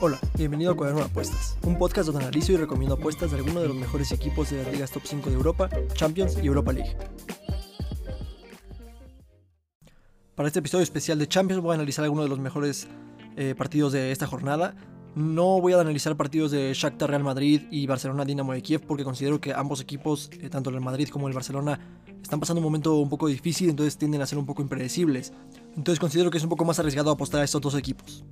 Hola, bienvenido a Cuaderno de Apuestas, un podcast donde analizo y recomiendo apuestas de algunos de los mejores equipos de las ligas top 5 de Europa, Champions y Europa League. Para este episodio especial de Champions voy a analizar algunos de los mejores eh, partidos de esta jornada. No voy a analizar partidos de Shakhtar Real Madrid y Barcelona Dinamo de Kiev porque considero que ambos equipos, eh, tanto el Madrid como el Barcelona, están pasando un momento un poco difícil, entonces tienden a ser un poco impredecibles. Entonces considero que es un poco más arriesgado apostar a estos dos equipos.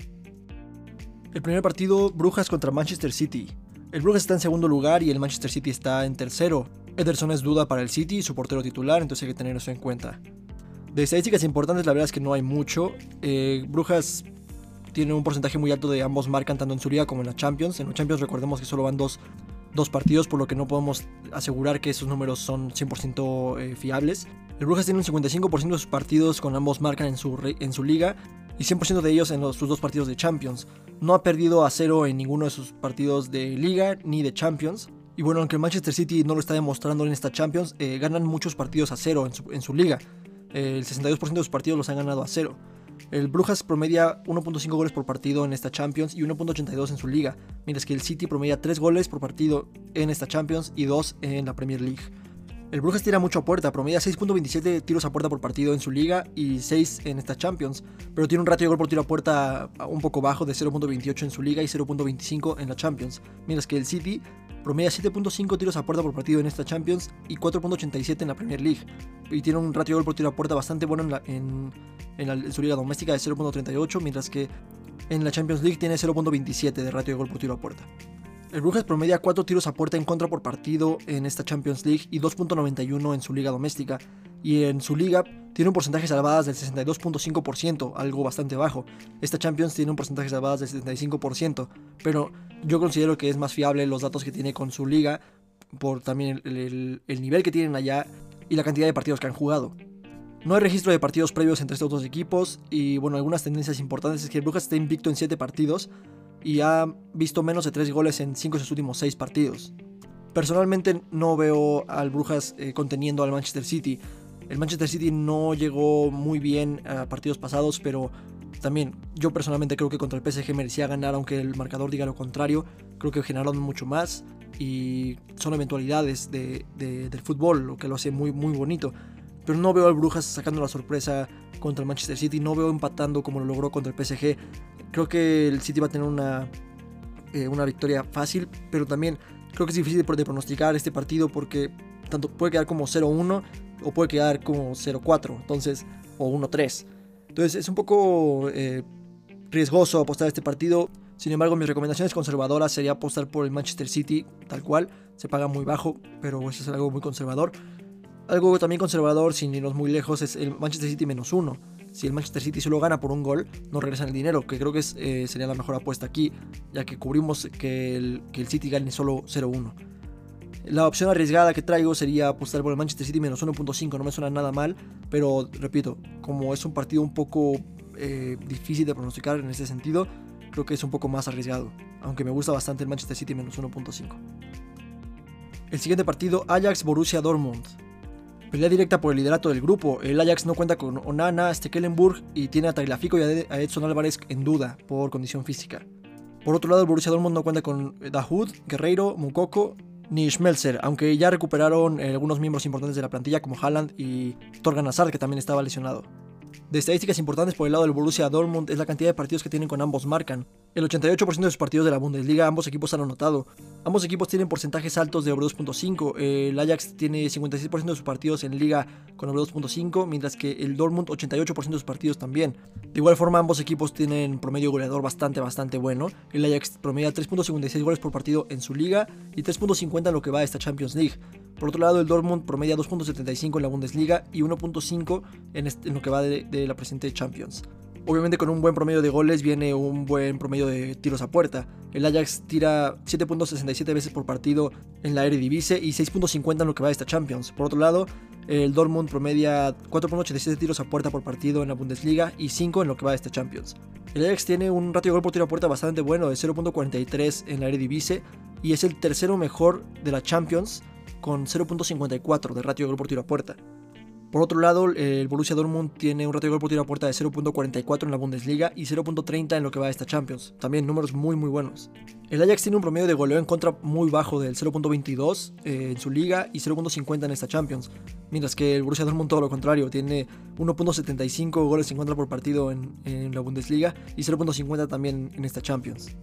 El primer partido, Brujas contra Manchester City. El Brujas está en segundo lugar y el Manchester City está en tercero. Ederson es duda para el City, su portero titular, entonces hay que tener eso en cuenta. De estadísticas importantes, la verdad es que no hay mucho. Eh, Brujas tiene un porcentaje muy alto de ambos marcan tanto en su liga como en la Champions. En la Champions recordemos que solo van dos, dos partidos, por lo que no podemos asegurar que esos números son 100% eh, fiables. El Brujas tiene un 55% de sus partidos con ambos marcan en su, en su liga y 100% de ellos en sus dos partidos de Champions. No ha perdido a cero en ninguno de sus partidos de liga ni de Champions. Y bueno, aunque el Manchester City no lo está demostrando en esta Champions, eh, ganan muchos partidos a cero en su, en su liga. el 62% de sus partidos los han ganado a cero. El Brujas promedia 1.5 goles por partido en esta Champions y 1.82 en su liga, mientras que el City promedia 3 goles por partido en esta Champions y 2 en la Premier League. El Brujas tira mucho a puerta, promedia 6.27 tiros a puerta por partido en su liga y 6 en esta Champions, pero tiene un ratio de gol por tiro a puerta un poco bajo de 0.28 en su liga y 0.25 en la Champions, mientras que el City promedia 7.5 tiros a puerta por partido en esta Champions y 4.87 en la Premier League, y tiene un ratio de gol por tiro a puerta bastante bueno en, en su liga doméstica de 0.38, mientras que en la Champions League tiene 0.27 de ratio de gol por tiro a puerta. El Brujas promedia 4 tiros a puerta en contra por partido en esta Champions League y 2.91 en su liga doméstica. Y en su liga tiene un porcentaje de salvadas del 62.5%, algo bastante bajo. Esta Champions tiene un porcentaje de salvadas del 75%, pero yo considero que es más fiable los datos que tiene con su liga por también el, el nivel que tienen allá y la cantidad de partidos que han jugado. No hay registro de partidos previos entre estos dos equipos y bueno, algunas tendencias importantes es que el Brujas está invicto en 7 partidos, y ha visto menos de 3 goles en 5 de sus últimos 6 partidos. Personalmente no veo al Brujas eh, conteniendo al Manchester City. El Manchester City no llegó muy bien a partidos pasados, pero también yo personalmente creo que contra el PSG merecía ganar, aunque el marcador diga lo contrario. Creo que generaron mucho más y son eventualidades de, del fútbol, lo que lo hace muy, muy bonito. Pero no veo al Brujas sacando la sorpresa contra el Manchester City, no veo empatando como lo logró contra el PSG. Creo que el City va a tener una, eh, una victoria fácil, pero también creo que es difícil de pronosticar este partido porque tanto puede quedar como 0-1 o puede quedar como 0-4, entonces, o 1-3. Entonces es un poco eh, riesgoso apostar a este partido. Sin embargo, mis recomendaciones conservadoras sería apostar por el Manchester City tal cual. Se paga muy bajo, pero eso es algo muy conservador. Algo también conservador, sin irnos muy lejos, es el Manchester City menos 1 si el Manchester City solo gana por un gol, no regresan el dinero, que creo que eh, sería la mejor apuesta aquí, ya que cubrimos que el, que el City gane solo 0-1. La opción arriesgada que traigo sería apostar por el Manchester City menos 1.5, no me suena nada mal, pero repito, como es un partido un poco eh, difícil de pronosticar en ese sentido, creo que es un poco más arriesgado, aunque me gusta bastante el Manchester City menos 1.5. El siguiente partido, Ajax-Borussia Dortmund. Pelea directa por el liderato del grupo. El Ajax no cuenta con Onana, Stekelenburg y tiene a Tagliafico y a Edson Álvarez en duda por condición física. Por otro lado, el Borussia Dortmund no cuenta con Dahoud, Guerreiro, Mukoko ni Schmelzer, aunque ya recuperaron eh, algunos miembros importantes de la plantilla como Haaland y Torgan Hazard, que también estaba lesionado. De estadísticas importantes por el lado del Borussia Dortmund es la cantidad de partidos que tienen con ambos marcan. El 88% de sus partidos de la Bundesliga ambos equipos han anotado. Ambos equipos tienen porcentajes altos de over 2.5. El Ajax tiene 56% de sus partidos en liga con over 2.5, mientras que el Dortmund 88% de sus partidos también. De igual forma ambos equipos tienen promedio goleador bastante bastante bueno. El Ajax promedia 3.56 goles por partido en su liga y 3.50 en lo que va a esta Champions League. Por otro lado, el Dortmund promedia 2.75 en la Bundesliga y 1.5 en, lo que va de, la presente Champions. Obviamente con un buen promedio de goles viene un buen promedio de tiros a puerta. El Ajax tira 7.67 veces por partido en la Eredivisie y 6.50 en lo que va de esta Champions. Por otro lado, el Dortmund promedia 4.87 tiros a puerta por partido en la Bundesliga y 5 en lo que va de esta Champions. El Ajax tiene un ratio de gol por tiro a puerta bastante bueno de 0.43 en la Eredivisie y es el tercero mejor de la Champions con 0.54 de ratio de gol por tiro a puerta. Por otro lado, el Borussia Dortmund tiene un ratio de gol por tiro a puerta de 0.44 en la Bundesliga y 0.30 en lo que va a esta Champions. También números muy muy buenos. El Ajax tiene un promedio de goleo en contra muy bajo del 0.22 eh, en su liga y 0.50 en esta Champions. Mientras que el Borussia Dortmund todo lo contrario, tiene 1.75 goles en contra por partido en, en la Bundesliga y 0.50 también en esta Champions.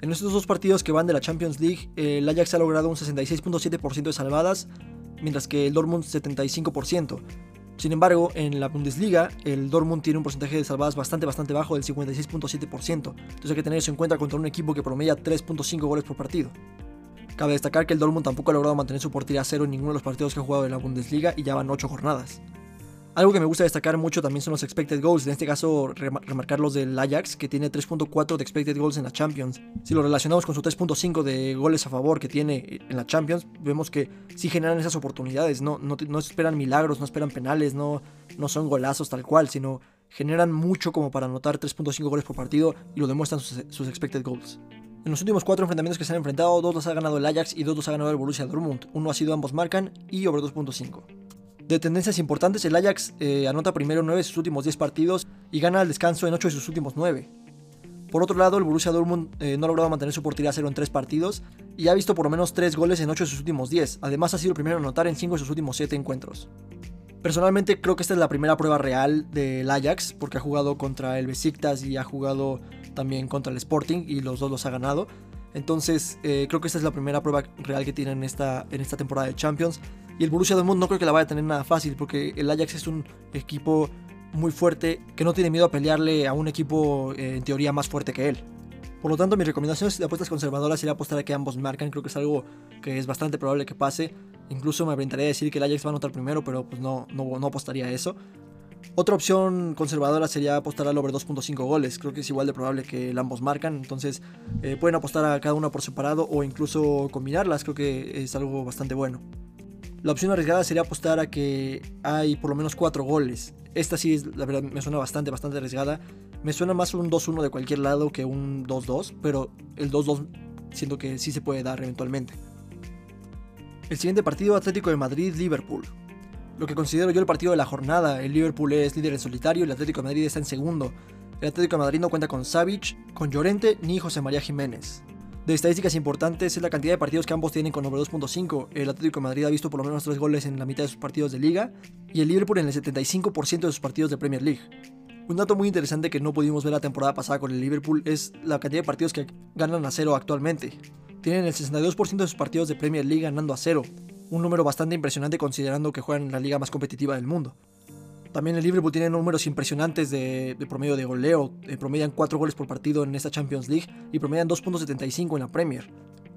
En estos dos partidos que van de la Champions League, el Ajax ha logrado un 66.7% de salvadas, mientras que el Dortmund 75%. Sin embargo, en la Bundesliga, el Dortmund tiene un porcentaje de salvadas bastante, bastante bajo, del 56.7%. Entonces hay que tener eso en cuenta contra un equipo que promedia 3.5 goles por partido. Cabe destacar que el Dortmund tampoco ha logrado mantener su portería a cero en ninguno de los partidos que ha jugado en la Bundesliga y ya van 8 jornadas. Algo que me gusta destacar mucho también son los expected goals, en este caso remarcar los del Ajax, que tiene 3.4 de expected goals en la Champions. Si lo relacionamos con su 3.5 de goles a favor que tiene en la Champions, vemos que sí generan esas oportunidades, no, no, esperan milagros, no esperan penales, no, no son golazos tal cual, sino generan mucho como para anotar 3.5 goles por partido y lo demuestran sus, sus expected goals. En los últimos cuatro enfrentamientos que se han enfrentado, dos los ha ganado el Ajax y dos los ha ganado el Borussia Dortmund. Uno ha sido ambos marcan y over 2.5. De tendencias importantes, el Ajax eh, anota primero 9 de sus últimos 10 partidos y gana al descanso en 8 de sus últimos 9. Por otro lado, el Borussia Dortmund eh, no ha logrado mantener su portería a cero en 3 partidos y ha visto por lo menos 3 goles en 8 de sus últimos 10. Además, ha sido el primero en anotar en 5 de sus últimos 7 encuentros. Personalmente creo que esta es la primera prueba real del Ajax, porque ha jugado contra el Besiktas y ha jugado también contra el Sporting y los dos los ha ganado. Entonces eh, creo que esta es la primera prueba real que tienen en esta, en esta temporada de Champions. Y el Borussia Dortmund no creo que la vaya a tener nada fácil porque el Ajax es un equipo muy fuerte que no tiene miedo a pelearle a un equipo eh, en teoría más fuerte que él. Por lo tanto, mis recomendaciones de apuestas conservadoras sería apostar a que ambos marcan. Creo que es algo que es bastante probable que pase. Incluso me aventaría a decir que el Ajax va a anotar primero, pero pues no, apostaría a eso. Otra opción conservadora sería apostar al over 2.5 goles. Creo que es igual de probable que ambos marcan. Entonces eh, pueden apostar a cada una por separado o incluso combinarlas. Creo que es algo bastante bueno. La opción arriesgada sería apostar a que hay por lo menos 4 goles. Esta sí, es, la verdad, me suena bastante, bastante arriesgada. Me suena más un 2-1 de cualquier lado que un 2-2, pero el 2-2 siento que sí se puede dar eventualmente. El siguiente partido, Atlético de Madrid-Liverpool. Lo que considero yo el partido de la jornada, el Liverpool es líder en solitario y el Atlético de Madrid está en segundo. El Atlético de Madrid no cuenta con Savic, con Llorente ni José María Jiménez. De estadísticas importantes es la cantidad de partidos que ambos tienen con over 2.5. El Atlético de Madrid ha visto por lo menos 3 goles en la mitad de sus partidos de liga y el Liverpool en el 75% de sus partidos de Premier League. Un dato muy interesante que no pudimos ver la temporada pasada con el Liverpool es la cantidad de partidos que ganan a cero actualmente. Tienen el 62% de sus partidos de Premier League ganando a cero, un número bastante impresionante considerando que juegan en la liga más competitiva del mundo. También el Liverpool tiene números impresionantes de, promedio de goleo. Eh, promedian 4 goles por partido en esta Champions League y promedian 2.75 en la Premier.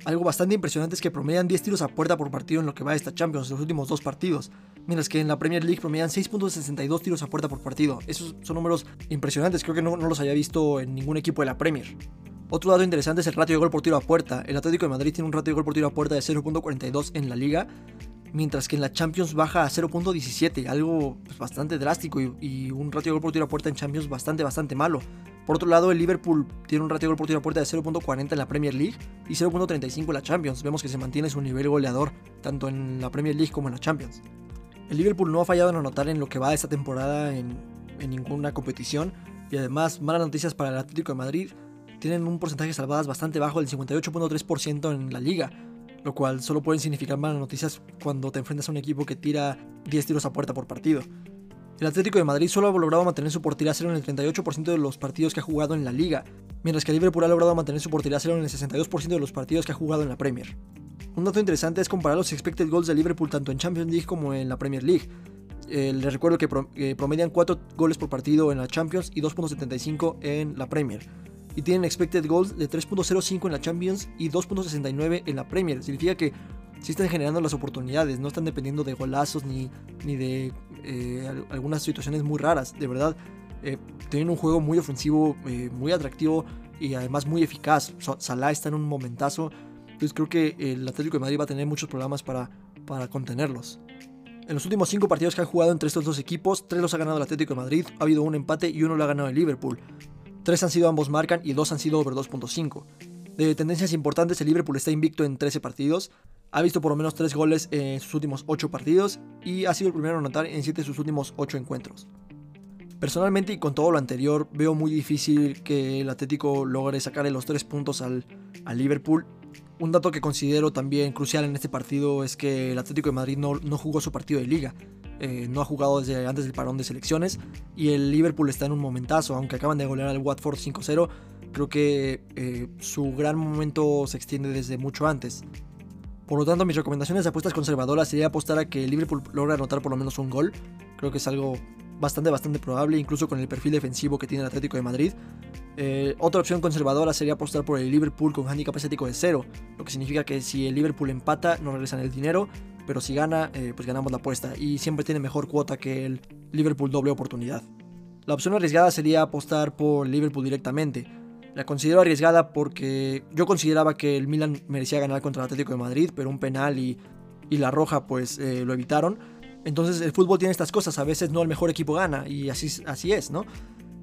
Algo bastante impresionante es que promedian 10 tiros a puerta por partido en lo que va esta Champions, los últimos dos partidos. Mientras que en la Premier League promedian 6.62 tiros a puerta por partido. Esos son números impresionantes, creo que no, no los había visto en ningún equipo de la Premier. Otro dato interesante es el ratio de gol por tiro a puerta. El Atlético de Madrid tiene un ratio de gol por tiro a puerta de 0.42 en la liga, mientras que en la Champions baja a 0.17, algo pues, bastante drástico y, un ratio de gol por tiro a puerta en Champions bastante, bastante malo. Por otro lado, el Liverpool tiene un ratio de gol por tiro a puerta de 0.40 en la Premier League y 0.35 en la Champions. Vemos que se mantiene su nivel goleador tanto en la Premier League como en la Champions. El Liverpool no ha fallado en anotar en lo que va de esta temporada en, en ninguna competición y además malas noticias para el Atlético de Madrid. Tienen un porcentaje de salvadas bastante bajo del 58.3% en la liga, lo cual solo pueden significar malas noticias cuando te enfrentas a un equipo que tira 10 tiros a puerta por partido. El Atlético de Madrid solo ha logrado mantener su portería cero en el 38% de los partidos que ha jugado en la liga, mientras que Liverpool ha logrado mantener su portería cero en el 62% de los partidos que ha jugado en la Premier. Un dato interesante es comparar los expected goals de Liverpool tanto en Champions League como en la Premier League. Eh, les recuerdo que promedian 4 goles por partido en la Champions y 2.75 en la Premier y tienen expected goals de 3.05 en la Champions y 2.69 en la Premier. Significa que sí están generando las oportunidades, no están dependiendo de golazos ni, ni de eh, algunas situaciones muy raras. De verdad, eh, tienen un juego muy ofensivo, eh, muy atractivo y además muy eficaz. Salah está en un momentazo. Entonces creo que el Atlético de Madrid va a tener muchos problemas para, para contenerlos. En los últimos 5 partidos que han jugado entre estos dos equipos, 3 los ha ganado el Atlético de Madrid, ha habido un empate y uno lo ha ganado el Liverpool. 3 han sido ambos marcan y 2 han sido over 2.5. De tendencias importantes, el Liverpool está invicto en 13 partidos. Ha visto por lo menos 3 goles en sus últimos 8 partidos y ha sido el primero en anotar en 7 de sus últimos 8 encuentros. Personalmente y con todo lo anterior, veo muy difícil que el Atlético logre sacarle los 3 puntos al, Liverpool. Un dato que considero también crucial en este partido es que el Atlético de Madrid no, no jugó su partido de liga. Eh, no ha jugado desde antes del parón de selecciones y el Liverpool está en un momentazo, aunque acaban de golear al Watford 5-0, creo que eh, su gran momento se extiende desde mucho antes. Por lo tanto, mis recomendaciones de apuestas conservadoras sería apostar a que el Liverpool logre anotar por lo menos un gol. Creo que es algo bastante, bastante probable, incluso con el perfil defensivo que tiene el Atlético de Madrid. Eh, otra opción conservadora sería apostar por el Liverpool con handicap asiático de cero, lo que significa que si el Liverpool empata no regresan el dinero, pero si gana, eh, pues ganamos la apuesta y siempre tiene mejor cuota que el Liverpool doble oportunidad. La opción arriesgada sería apostar por Liverpool directamente. La considero arriesgada porque yo consideraba que el Milan merecía ganar contra el Atlético de Madrid, pero un penal y, la roja pues eh, lo evitaron. Entonces el fútbol tiene estas cosas, a veces no el mejor equipo gana y así, así es, ¿no?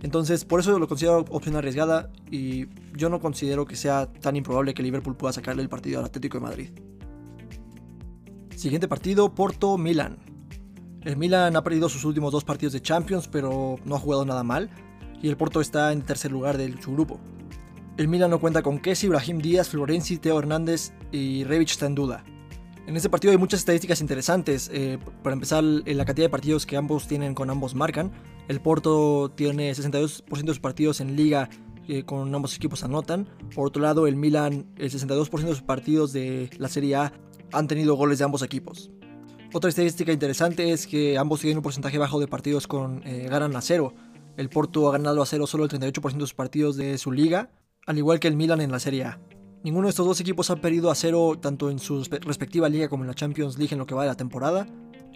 Entonces por eso lo considero opción arriesgada y yo no considero que sea tan improbable que Liverpool pueda sacarle el partido al Atlético de Madrid. Siguiente partido, Porto-Milan. El Milan ha perdido sus últimos dos partidos de Champions, pero no ha jugado nada mal, y el Porto está en tercer lugar de su grupo. El Milan no cuenta con Kessi, Ibrahim Díaz, Florenzi, Teo Hernández y Rebic está en duda. En este partido hay muchas estadísticas interesantes. Eh, para empezar, la cantidad de partidos que ambos tienen con ambos marcan. El Porto tiene 62% de sus partidos en liga eh, con ambos equipos anotan. Por otro lado, el Milan, el 62% de sus partidos de la Serie A han tenido goles de ambos equipos. Otra estadística interesante es que ambos tienen un porcentaje bajo de partidos con eh, ganan a cero. El Porto ha ganado a cero solo el 38% de sus partidos de su liga, al igual que el Milan en la Serie A. Ninguno de estos dos equipos ha perdido a cero tanto en su respectiva liga como en la Champions League en lo que va de la temporada,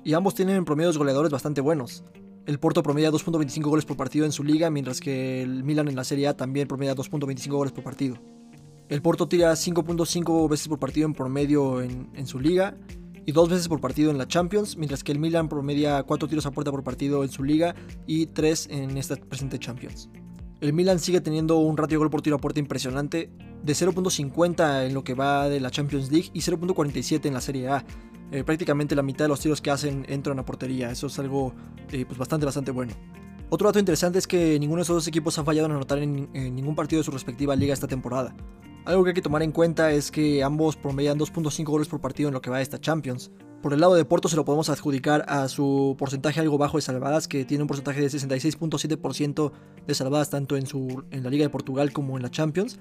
y ambos tienen promedios goleadores bastante buenos. El Porto promedia 2.25 goles por partido en su liga, mientras que el Milan en la Serie A también promedia 2.25 goles por partido. El Porto tira 5.5 veces por partido en promedio en, su liga y dos veces por partido en la Champions, mientras que el Milan promedia 4 tiros a puerta por partido en su liga y 3 en esta presente Champions. El Milan sigue teniendo un ratio gol por tiro a puerta impresionante de 0.50 en lo que va de la Champions League y 0.47 en la Serie A. Eh, prácticamente la mitad de los tiros que hacen entran a portería. Eso es algo eh, pues bastante, bastante bueno. Otro dato interesante es que ninguno de esos dos equipos ha fallado en anotar en ningún partido de su respectiva liga esta temporada. Algo que hay que tomar en cuenta es que ambos promedian 2.5 goles por partido en lo que va de esta Champions. Por el lado de Porto se lo podemos adjudicar a su porcentaje algo bajo de salvadas, que tiene un porcentaje de 66.7% de salvadas tanto en, su, en la Liga de Portugal como en la Champions.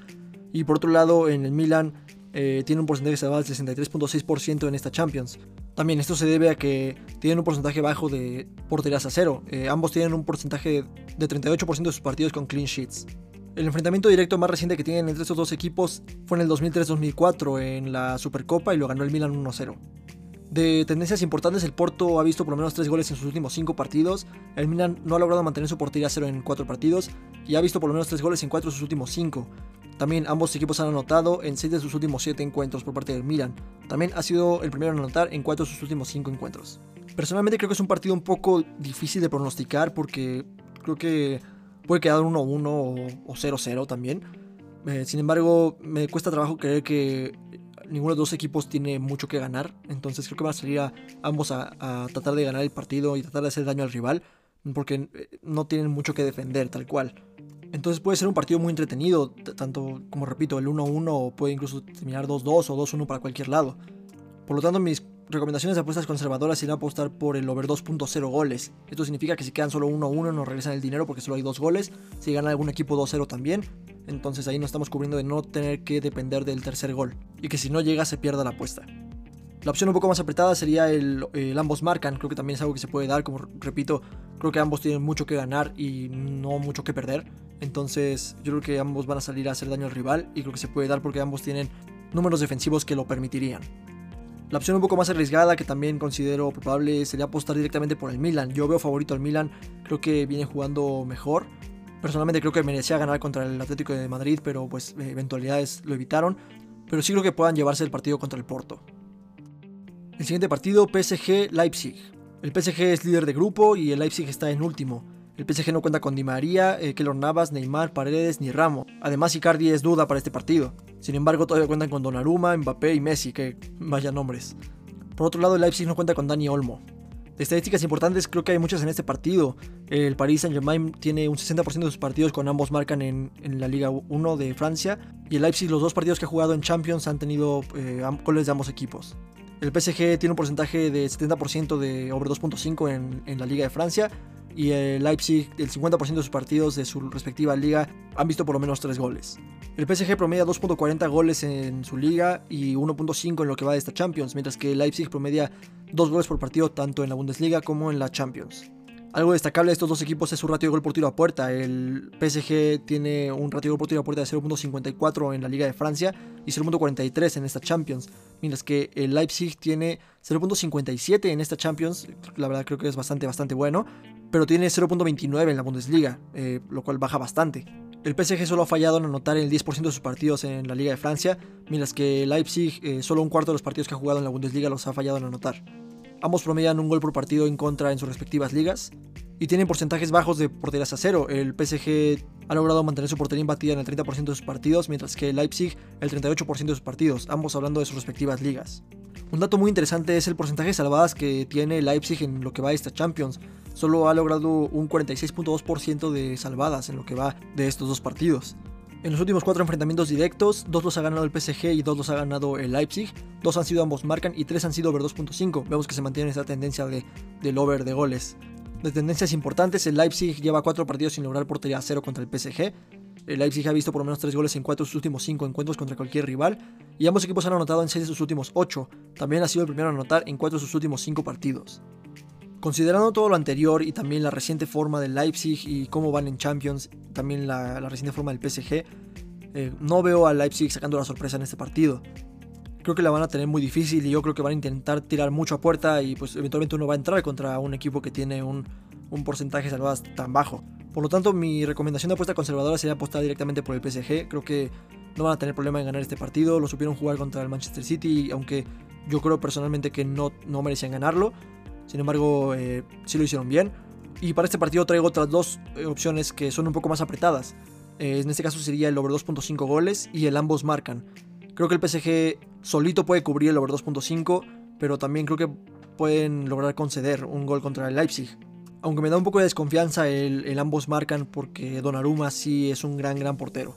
Y por otro lado, en el Milan eh, tiene un porcentaje de salvadas de 63.6% en esta Champions. También esto se debe a que tienen un porcentaje bajo de porterías a cero. Eh, ambos tienen un porcentaje de 38% de sus partidos con clean sheets. El enfrentamiento directo más reciente que tienen entre estos dos equipos fue en el 2003-2004 en la Supercopa y lo ganó el Milan 1-0. De tendencias importantes, el Porto ha visto por lo menos 3 goles en sus últimos 5 partidos, el Milan no ha logrado mantener su portería a cero en 4 partidos y ha visto por lo menos 3 goles en 4 de sus últimos 5. También ambos equipos han anotado en 6 de sus últimos 7 encuentros por parte del Milan. También ha sido el primero en anotar en 4 de sus últimos 5 encuentros. Personalmente creo que es un partido un poco difícil de pronosticar porque creo que Puede quedar 1-1 o 0-0 también. Eh, sin embargo, me cuesta trabajo creer que ninguno de los dos equipos tiene mucho que ganar. Entonces creo que van a salir a, ambos a, tratar de ganar el partido y tratar de hacer daño al rival. Porque eh, no tienen mucho que defender, tal cual. Entonces puede ser un partido muy entretenido. Tanto como repito, el 1-1 puede incluso terminar 2-2 o 2-1 para cualquier lado. Por lo tanto, mis recomendaciones de apuestas conservadoras irán apostar por el over 2.0 goles. Esto significa que si quedan solo 1-1 nos regresan el dinero porque solo hay dos goles. Si gana algún equipo 2-0 también. Entonces ahí nos estamos cubriendo de no tener que depender del tercer gol. Y que si no llega se pierda la apuesta. La opción un poco más apretada sería el, ambos marcan. Creo que también es algo que se puede dar. Como repito, creo que ambos tienen mucho que ganar y no mucho que perder. Entonces yo creo que ambos van a salir a hacer daño al rival. Y creo que se puede dar porque ambos tienen números defensivos que lo permitirían. La opción un poco más arriesgada que también considero probable sería apostar directamente por el Milan. Yo veo favorito al Milan, creo que viene jugando mejor. Personalmente creo que merecía ganar contra el Atlético de Madrid, pero pues eventualidades lo evitaron. Pero sí creo que puedan llevarse el partido contra el Porto. El siguiente partido, PSG-Leipzig. El PSG es líder de grupo y el Leipzig está en último. El PSG no cuenta con Di María, eh, Keylor Navas, Neymar, Paredes ni Ramos. Además, Icardi es duda para este partido. Sin embargo, todavía cuentan con Donnarumma, Mbappé y Messi, que vaya nombres. Por otro lado, el Leipzig no cuenta con Dani Olmo. De estadísticas importantes, creo que hay muchas en este partido. El Paris Saint-Germain tiene un 60% de sus partidos con ambos marcan en, la Liga 1 de Francia. Y el Leipzig, los dos partidos que ha jugado en Champions, han tenido eh, goles de ambos equipos. El PSG tiene un porcentaje de 70% de over 2.5 en, en la Liga de Francia y el Leipzig, el 50% de sus partidos de su respectiva liga han visto por lo menos 3 goles. El PSG promedia 2.40 goles en su liga y 1.5 en lo que va de esta Champions, mientras que el Leipzig promedia 2 goles por partido tanto en la Bundesliga como en la Champions. Algo destacable de estos dos equipos es su ratio de gol por tiro a puerta. El PSG tiene un ratio de gol por tiro a puerta de 0.54 en la Liga de Francia y 0.43 en esta Champions, mientras que el Leipzig tiene 0.57 en esta Champions, la verdad creo que es bastante bastante bueno, pero tiene 0.29 en la Bundesliga, eh, lo cual baja bastante. El PSG solo ha fallado en anotar el 10% de sus partidos en la Liga de Francia, mientras que Leipzig eh, solo un cuarto de los partidos que ha jugado en la Bundesliga los ha fallado en anotar. Ambos promedian un gol por partido en contra en sus respectivas ligas y tienen porcentajes bajos de porterías a cero. El PSG ha logrado mantener su portería imbatida en el 30% de sus partidos, mientras que Leipzig el 38% de sus partidos, ambos hablando de sus respectivas ligas. Un dato muy interesante es el porcentaje de salvadas que tiene Leipzig en lo que va de esta Champions. Solo ha logrado un 46.2% de salvadas en lo que va de estos dos partidos. En los últimos cuatro enfrentamientos directos, dos los ha ganado el PSG y dos los ha ganado el Leipzig. Dos han sido ambos marcan y tres han sido over 2.5. Vemos que se mantiene esta tendencia de, del over de goles. De tendencias importantes, el Leipzig lleva cuatro partidos sin lograr portería a cero contra el PSG. El Leipzig ha visto por lo menos 3 goles en 4 de sus últimos 5 encuentros contra cualquier rival, y ambos equipos han anotado en 6 de sus últimos 8. También ha sido el primero a anotar en 4 de sus últimos 5 partidos. Considerando todo lo anterior y también la reciente forma del Leipzig y cómo van en Champions, también la, reciente forma del PSG, eh, no veo al Leipzig sacando la sorpresa en este partido. Creo que la van a tener muy difícil y yo creo que van a intentar tirar mucho a puerta y pues eventualmente uno va a entrar contra un equipo que tiene un, un porcentaje de salvadas tan bajo. Por lo tanto, mi recomendación de apuesta conservadora sería apostar directamente por el PSG. Creo que no van a tener problema en ganar este partido. Lo supieron jugar contra el Manchester City, aunque yo creo personalmente que no, no merecían ganarlo. Sin embargo, eh, sí lo hicieron bien. Y para este partido traigo otras dos eh, opciones que son un poco más apretadas. Eh, en este caso sería el over 2.5 goles y el ambos marcan. Creo que el PSG solito puede cubrir el over 2.5, pero también creo que pueden lograr conceder un gol contra el Leipzig aunque me da un poco de desconfianza el, ambos marcan porque Donnarumma sí es un gran, gran portero.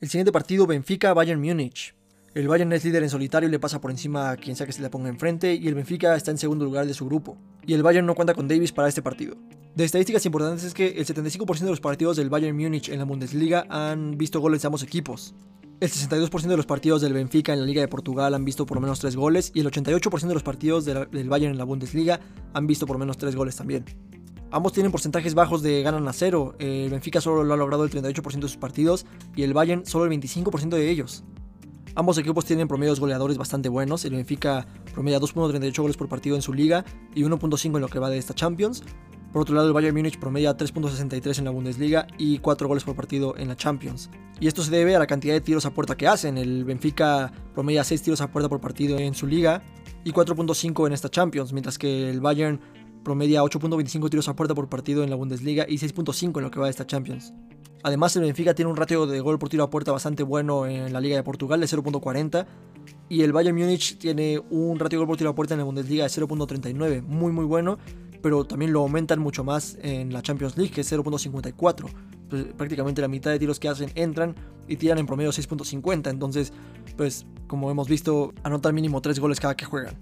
El siguiente partido, Benfica-Bayern Múnich. El Bayern es líder en solitario y le pasa por encima a quien sea que se le ponga enfrente, y el Benfica está en segundo lugar de su grupo. Y el Bayern no cuenta con Davis para este partido. De estadísticas importantes es que el 75% de los partidos del Bayern Múnich en la Bundesliga han visto goles de ambos equipos. El 62% de los partidos del Benfica en la Liga de Portugal han visto por lo menos 3 goles y el 88% de los partidos del Bayern en la Bundesliga han visto por lo menos 3 goles también. Ambos tienen porcentajes bajos de ganan a cero. El Benfica solo lo ha logrado el 38% de sus partidos y el Bayern solo el 25% de ellos. Ambos equipos tienen promedios goleadores bastante buenos. El Benfica promedia 2.38 goles por partido en su liga y 1.5 en lo que va de esta Champions. Por otro lado, el Bayern Múnich promedia 3.63 en la Bundesliga y 4 goles por partido en la Champions. Y esto se debe a la cantidad de tiros a puerta que hacen. El Benfica promedia 6 tiros a puerta por partido en su liga y 4.5 en esta Champions, mientras que el Bayern promedia 8.25 tiros a puerta por partido en la Bundesliga y 6.5 en lo que va de esta Champions. Además, el Benfica tiene un ratio de gol por tiro a puerta bastante bueno en la Liga de Portugal de 0.40 y el Bayern Múnich tiene un ratio de gol por tiro a puerta en la Bundesliga de 0.39, muy muy bueno pero también lo aumentan mucho más en la Champions League, que es 0.54. Pues, prácticamente la mitad de tiros que hacen entran y tiran en promedio 6.50. Entonces, pues como hemos visto, anotan mínimo 3 goles cada que juegan.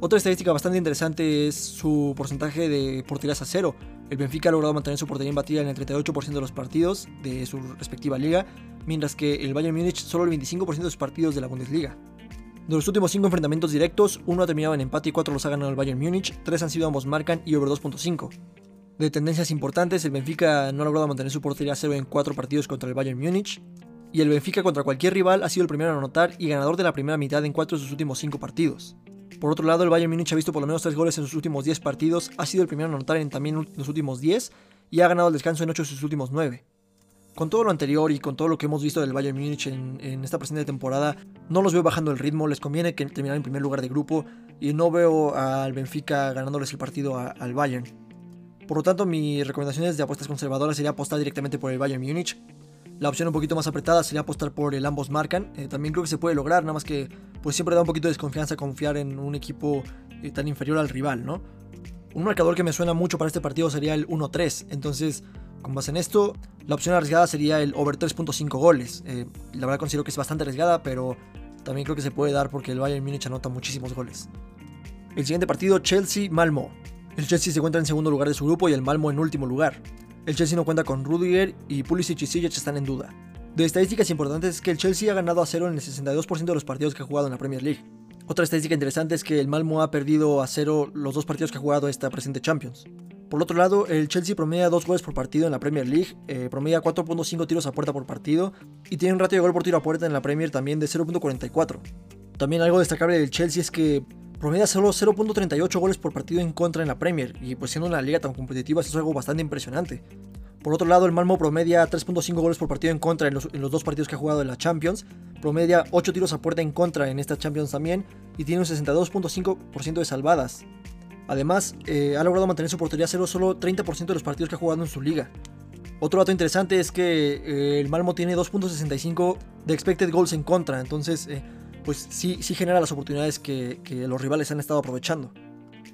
Otra estadística bastante interesante es su porcentaje de porterías a cero. El Benfica ha logrado mantener su portería imbatida en el 38% de los partidos de su respectiva liga, mientras que el Bayern Múnich solo el 25% de sus partidos de la Bundesliga. De los últimos 5 enfrentamientos directos, uno ha terminado en empate y 4 los ha ganado el Bayern Múnich, 3 han sido ambos marcan y over 2.5. De tendencias importantes, el Benfica no ha logrado mantener su portería a en 4 partidos contra el Bayern Múnich, y el Benfica contra cualquier rival ha sido el primero en anotar y ganador de la primera mitad en 4 de sus últimos 5 partidos. Por otro lado, el Bayern Múnich ha visto por lo menos 3 goles en sus últimos 10 partidos, ha sido el primero en anotar en también los últimos 10 y ha ganado el descanso en 8 de sus últimos 9. Con todo lo anterior y con todo lo que hemos visto del Bayern Múnich en, esta presente temporada, no los veo bajando el ritmo, les conviene que terminar en primer lugar de grupo y no veo al Benfica ganándoles el partido al Bayern. Por lo tanto, mi recomendación de apuestas conservadoras sería apostar directamente por el Bayern Múnich. La opción un poquito más apretada sería apostar por el ambos marcan. Eh, también creo que se puede lograr, nada más que pues siempre da un poquito de desconfianza confiar en un equipo eh, tan inferior al rival, ¿no? Un marcador que me suena mucho para este partido sería el 1-3. Entonces, con base en esto, la opción arriesgada sería el over 3.5 goles. Eh, la verdad considero que es bastante arriesgada, pero también creo que se puede dar porque el Bayern Múnich anota muchísimos goles. El siguiente partido, Chelsea-Malmo. El Chelsea se encuentra en segundo lugar de su grupo y el Malmo en último lugar. El Chelsea no cuenta con Rudiger y Pulisic y Ziyech están en duda. De estadísticas importantes es que el Chelsea ha ganado a cero en el 62% de los partidos que ha jugado en la Premier League. Otra estadística interesante es que el Malmo ha perdido a cero los dos partidos que ha jugado esta presente Champions. Por otro lado, el Chelsea promedia 2 goles por partido en la Premier League, eh, promedia 4.5 tiros a puerta por partido y tiene un ratio de gol por tiro a puerta en la Premier también de 0.44. También algo destacable del Chelsea es que promedia solo 0.38 goles por partido en contra en la Premier y pues siendo una liga tan competitiva eso es algo bastante impresionante. Por otro lado, el Malmo promedia 3.5 goles por partido en contra en los, dos partidos que ha jugado en la Champions. Promedia 8 tiros a puerta en contra en esta Champions también. Y tiene un 62.5% de salvadas. Además, eh, ha logrado mantener su portería cero solo 30% de los partidos que ha jugado en su liga. Otro dato interesante es que eh, el Malmo tiene 2.65 de expected goals en contra. Entonces, eh, pues sí, sí genera las oportunidades que, los rivales han estado aprovechando.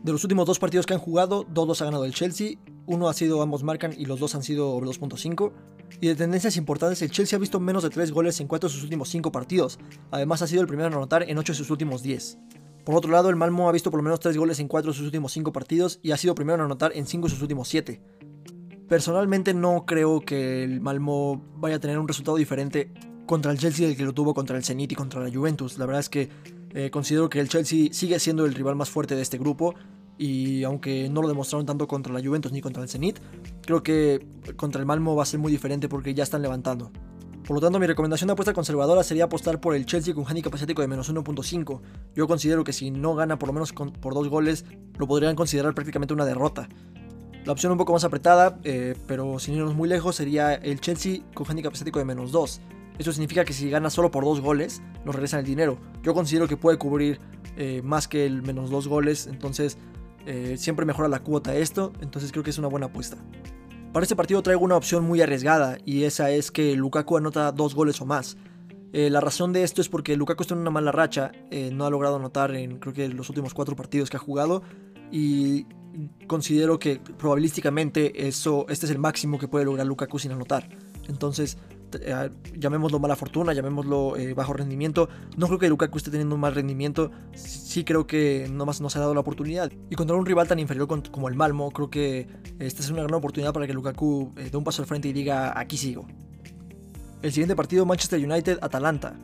De los últimos dos partidos que han jugado, dos los ha ganado el Chelsea uno ha sido ambos marcan y los dos han sido over 2.5. Y de tendencias importantes, el Chelsea ha visto menos de 3 goles en 4 de sus últimos 5 partidos. Además ha sido el primero en anotar en 8 de sus últimos 10. Por otro lado, el Malmo ha visto por lo menos 3 goles en 4 de sus últimos 5 partidos y ha sido primero en anotar en 5 de sus últimos 7. Personalmente no creo que el Malmo vaya a tener un resultado diferente contra el Chelsea del que lo tuvo contra el Zenit y contra la Juventus. La verdad es que eh, considero que el Chelsea sigue siendo el rival más fuerte de este grupo y aunque no lo demostraron tanto contra la Juventus ni contra el Zenit, creo que contra el Malmo va a ser muy diferente porque ya están levantando. Por lo tanto, mi recomendación de apuesta conservadora sería apostar por el Chelsea con handicap asiático de menos 1.5. Yo considero que si no gana por lo menos por dos goles, lo podrían considerar prácticamente una derrota. La opción un poco más apretada, eh, pero sin irnos muy lejos, sería el Chelsea con handicap asiático de menos 2. Esto significa que si gana solo por dos goles, nos regresan el dinero. Yo considero que puede cubrir eh, más que el menos dos goles, entonces eh, siempre mejora la cuota esto, entonces creo que es una buena apuesta. Para este partido traigo una opción muy arriesgada y esa es que Lukaku anota dos goles o más. Eh, la razón de esto es porque Lukaku está en una mala racha, no ha logrado anotar en creo que los últimos cuatro partidos que ha jugado y considero que probabilísticamente eso, este es el máximo que puede lograr Lukaku sin anotar. Entonces eh, llamémoslo mala fortuna, llamémoslo eh, bajo rendimiento. No creo que Lukaku esté teniendo un mal rendimiento. Sí creo que nomás no se ha dado la oportunidad. Y contra un rival tan inferior como el Malmo, creo que esta es una gran oportunidad para que Lukaku eh, dé un paso al frente y diga aquí sigo. El siguiente partido, Manchester United-Atalanta.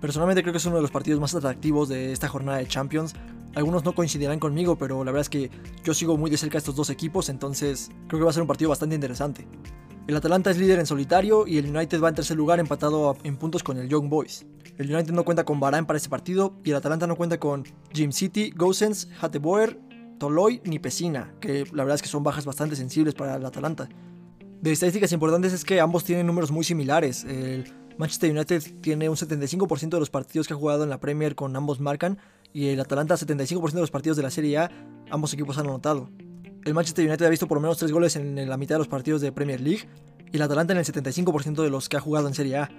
Personalmente creo que es uno de los partidos más atractivos de esta jornada de Champions. Algunos no coincidirán conmigo, pero la verdad es que yo sigo muy de cerca a estos dos equipos, entonces creo que va a ser un partido bastante interesante. El Atalanta es líder en solitario y el United va en tercer lugar empatado en puntos con el Young Boys. El United no cuenta con Varane para este partido y el Atalanta no cuenta con Jim City, Gosens, Hateboer, Toloy ni Pesina, que la verdad es que son bajas bastante sensibles para el Atalanta. De estadísticas importantes es que ambos tienen números muy similares. El Manchester United tiene un 75% de los partidos que ha jugado en la Premier con ambos marcan y el Atalanta 75% de los partidos de la Serie A ambos equipos han anotado. El Manchester United ha visto por lo menos 3 goles en la mitad de los partidos de Premier League y el Atalanta en el 75% de los que ha jugado en Serie A.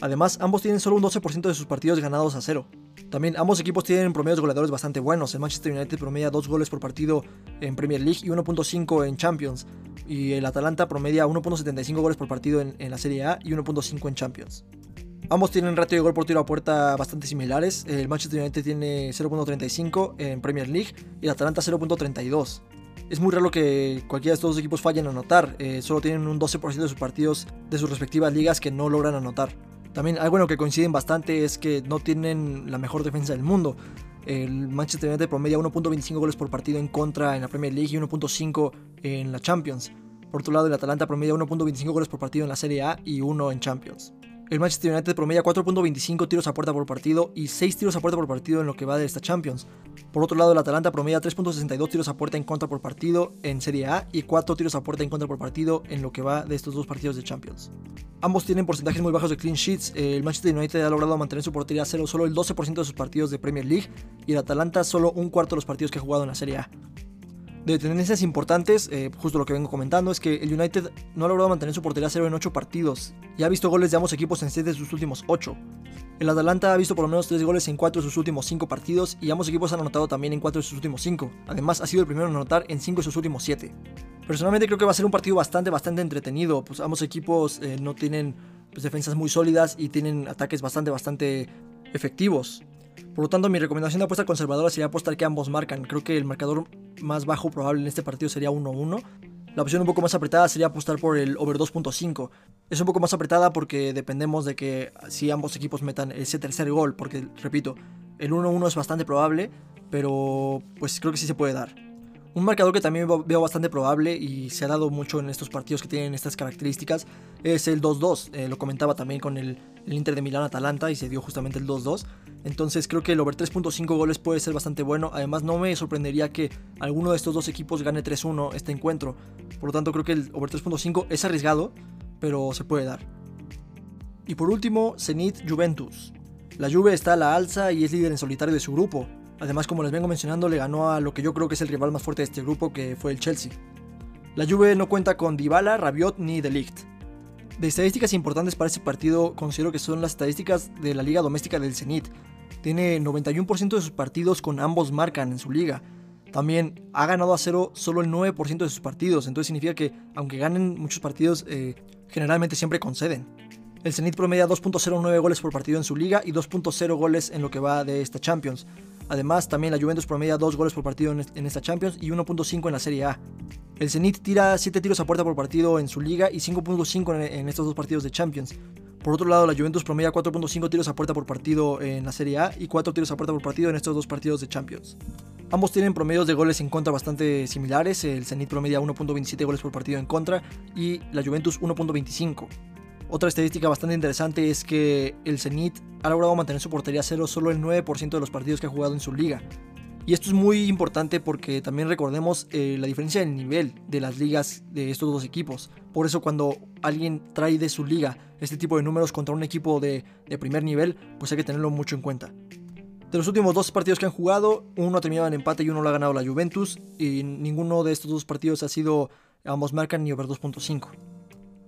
Además, ambos tienen solo un 12% de sus partidos ganados a cero. También ambos equipos tienen promedios goleadores bastante buenos. El Manchester United promedia 2 goles por partido en Premier League y 1.5 en Champions. Y el Atalanta promedia 1.75 goles por partido en, en la Serie A y 1.5 en Champions. Ambos tienen ratio de gol por tiro a puerta bastante similares. El Manchester United tiene 0.35 en Premier League y el Atalanta 0.32 es muy raro que cualquiera de estos dos equipos fallen a anotar. Eh, solo tienen un 12% de sus partidos de sus respectivas ligas que no logran anotar. También algo en lo que coinciden bastante es que no tienen la mejor defensa del mundo. El Manchester United promedia 1.25 goles por partido en contra en la Premier League y 1.5 en la Champions. Por otro lado, el Atalanta promedia 1.25 goles por partido en la Serie A y 1 en Champions. El Manchester United promedia 4.25 tiros a puerta por partido y 6 tiros a puerta por partido en lo que va de esta Champions. Por otro lado, el Atalanta promedia 3.62 tiros a puerta en contra por partido en Serie A y 4 tiros a puerta en contra por partido en lo que va de estos dos partidos de Champions. Ambos tienen porcentajes muy bajos de clean sheets. El Manchester United ha logrado mantener su portería a cero solo el 12% de sus partidos de Premier League y el Atalanta solo un cuarto de los partidos que ha jugado en la Serie A. De tendencias importantes, eh, justo lo que vengo comentando, es que el United no ha logrado mantener su portería cero en 8 partidos y ha visto goles de ambos equipos en 7 de sus últimos 8. El Atalanta ha visto por lo menos 3 goles en 4 de sus últimos 5 partidos y ambos equipos han anotado también en 4 de sus últimos 5. Además, ha sido el primero en anotar en 5 de sus últimos 7. Personalmente creo que va a ser un partido bastante, bastante entretenido, pues ambos equipos eh, no tienen pues, defensas muy sólidas y tienen ataques bastante, bastante efectivos. Por lo tanto, mi recomendación de apuesta conservadora sería apostar que ambos marcan. Creo que el marcador más bajo probable en este partido sería 1-1. La opción un poco más apretada sería apostar por el over 2.5. Es un poco más apretada porque dependemos de que si ambos equipos metan ese tercer gol, porque repito, el 1-1 es bastante probable, pero pues creo que sí se puede dar. Un marcador que también veo bastante probable y se ha dado mucho en estos partidos que tienen estas características es el 2-2. Eh, lo comentaba también con el, Inter de Milán-Atalanta y se dio justamente el 2-2. Entonces creo que el over 3.5 goles puede ser bastante bueno. Además no me sorprendería que alguno de estos dos equipos gane 3-1 este encuentro. Por lo tanto creo que el over 3.5 es arriesgado, pero se puede dar. Y por último, Zenit Juventus. La Juve está a la alza y es líder en solitario de su grupo. Además, como les vengo mencionando, le ganó a lo que yo creo que es el rival más fuerte de este grupo, que fue el Chelsea. La Juve no cuenta con Dybala, Rabiot ni De Ligt. De estadísticas importantes para este partido, considero que son las estadísticas de la liga doméstica del Zenit. Tiene 91% de sus partidos con ambos marcan en su liga. También ha ganado a cero solo el 9% de sus partidos, entonces significa que aunque ganen muchos partidos, eh, generalmente siempre conceden. El Zenit promedia 2.09 goles por partido en su liga y 2.0 goles en lo que va de esta Champions. Además, también la Juventus promedia 2 goles por partido en esta Champions y 1.5 en la Serie A. El Zenit tira 7 tiros a puerta por partido en su liga y 5.5 en estos dos partidos de Champions. Por otro lado, la Juventus promedia 4.5 tiros a puerta por partido en la Serie A y 4 tiros a puerta por partido en estos dos partidos de Champions. Ambos tienen promedios de goles en contra bastante similares. El Zenit promedia 1.27 goles por partido en contra y la Juventus 1.25. Otra estadística bastante interesante es que el Zenit ha logrado mantener su portería cero solo el 9% de los partidos que ha jugado en su liga. Y esto es muy importante porque también recordemos eh, la diferencia del nivel de las ligas de estos dos equipos. Por eso cuando alguien trae de su liga este tipo de números contra un equipo de, de primer nivel, pues hay que tenerlo mucho en cuenta. De los últimos dos partidos que han jugado, uno ha terminado en empate y uno lo ha ganado la Juventus. Y ninguno de estos dos partidos ha sido ambos marcan ni over 2.5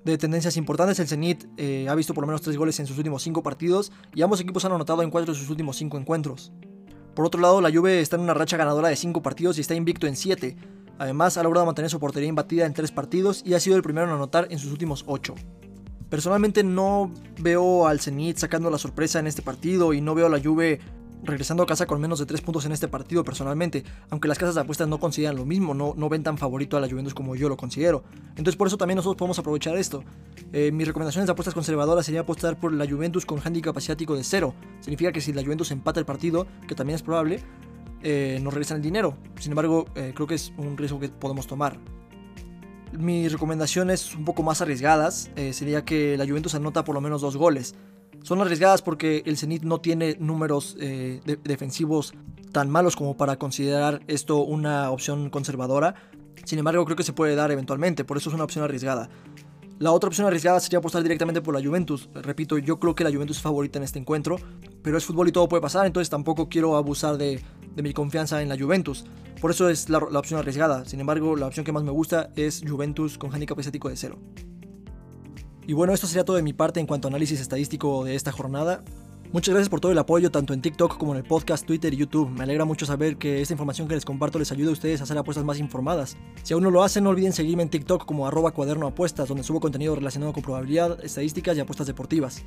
de tendencias importantes, el Zenit eh, ha visto por lo menos 3 goles en sus últimos 5 partidos y ambos equipos han anotado en 4 de sus últimos 5 encuentros. Por otro lado, la Juve está en una racha ganadora de 5 partidos y está invicto en 7. Además, ha logrado mantener su portería imbatida en 3 partidos y ha sido el primero en anotar en sus últimos 8. Personalmente no veo al Zenit sacando la sorpresa en este partido y no veo a la Juve regresando a casa con menos de 3 puntos en este partido personalmente, aunque las casas de apuestas no consideran lo mismo, no, no ven tan favorito a la Juventus como yo lo considero. Entonces por eso también nosotros podemos aprovechar esto. Eh, mis recomendaciones de apuestas conservadoras sería apostar por la Juventus con handicap asiático de 0. Significa que si la Juventus empata el partido, que también es probable, eh, nos regresan el dinero. Sin embargo, eh, creo que es un riesgo que podemos tomar. Mis recomendaciones un poco más arriesgadas sería que la Juventus anota por lo menos dos goles. Son arriesgadas porque el Zenit no tiene números eh, defensivos tan malos como para considerar esto una opción conservadora. Sin embargo, creo que se puede dar eventualmente, por eso es una opción arriesgada. La otra opción arriesgada sería apostar directamente por la Juventus. Repito, yo creo que la Juventus es favorita en este encuentro, pero es fútbol y todo puede pasar, entonces tampoco quiero abusar de, mi confianza en la Juventus. Por eso es la, opción arriesgada. Sin embargo, la opción que más me gusta es Juventus con handicap estético de cero. Y bueno, esto sería todo de mi parte en cuanto a análisis estadístico de esta jornada. Muchas gracias por todo el apoyo, tanto en TikTok como en el podcast, Twitter y YouTube. Me alegra mucho saber que esta información que les comparto les ayuda a ustedes a hacer apuestas más informadas. Si aún no lo hacen, no olviden seguirme en TikTok como arroba cuaderno apuestas, donde subo contenido relacionado con probabilidad, estadísticas y apuestas deportivas.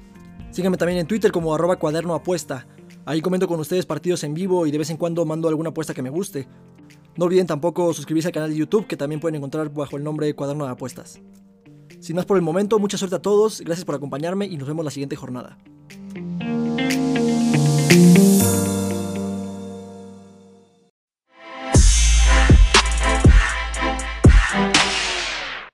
Síganme también en Twitter como arroba cuaderno apuesta. Ahí comento con ustedes partidos en vivo y de vez en cuando mando alguna apuesta que me guste. No olviden tampoco suscribirse al canal de YouTube que también pueden encontrar bajo el nombre de Cuaderno de Apuestas. Sin más por el momento, mucha suerte a todos, gracias por acompañarme y nos vemos la siguiente jornada.